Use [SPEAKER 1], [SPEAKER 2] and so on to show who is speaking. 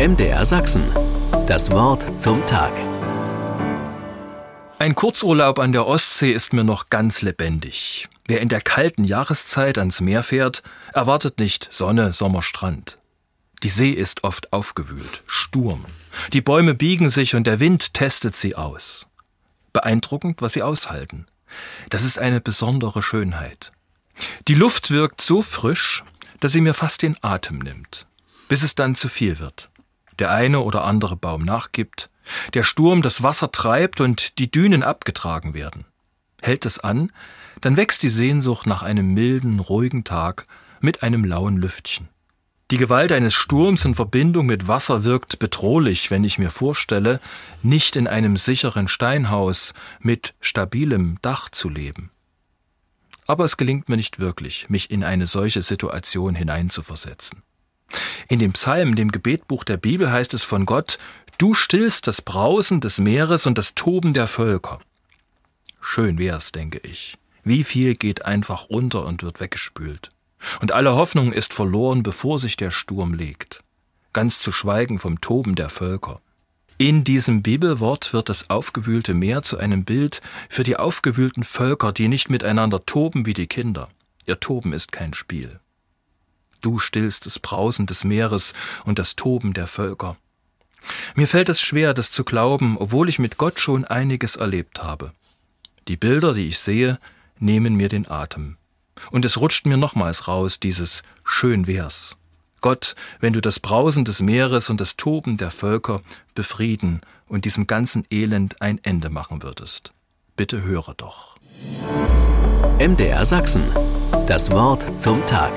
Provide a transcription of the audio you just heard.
[SPEAKER 1] MDR Sachsen. Das Wort zum Tag.
[SPEAKER 2] Ein Kurzurlaub an der Ostsee ist mir noch ganz lebendig. Wer in der kalten Jahreszeit ans Meer fährt, erwartet nicht Sonne, Sommer, Strand. Die See ist oft aufgewühlt, Sturm. Die Bäume biegen sich und der Wind testet sie aus. Beeindruckend, was sie aushalten. Das ist eine besondere Schönheit. Die Luft wirkt so frisch, dass sie mir fast den Atem nimmt, bis es dann zu viel wird. Der eine oder andere Baum nachgibt, der Sturm das Wasser treibt und die Dünen abgetragen werden. Hält es an, dann wächst die Sehnsucht nach einem milden, ruhigen Tag mit einem lauen Lüftchen. Die Gewalt eines Sturms in Verbindung mit Wasser wirkt bedrohlich, wenn ich mir vorstelle, nicht in einem sicheren Steinhaus mit stabilem Dach zu leben. Aber es gelingt mir nicht wirklich, mich in eine solche Situation hineinzuversetzen. In dem Psalm, dem Gebetbuch der Bibel heißt es von Gott, Du stillst das Brausen des Meeres und das Toben der Völker. Schön wär's, denke ich. Wie viel geht einfach unter und wird weggespült. Und alle Hoffnung ist verloren, bevor sich der Sturm legt. Ganz zu schweigen vom Toben der Völker. In diesem Bibelwort wird das aufgewühlte Meer zu einem Bild für die aufgewühlten Völker, die nicht miteinander toben wie die Kinder. Ihr Toben ist kein Spiel. Du stillst das Brausen des Meeres und das Toben der Völker. Mir fällt es schwer, das zu glauben, obwohl ich mit Gott schon einiges erlebt habe. Die Bilder, die ich sehe, nehmen mir den Atem. Und es rutscht mir nochmals raus, dieses Schön wär's. Gott, wenn du das Brausen des Meeres und das Toben der Völker befrieden und diesem ganzen Elend ein Ende machen würdest. Bitte höre doch.
[SPEAKER 1] MDR Sachsen. Das Wort zum Tag.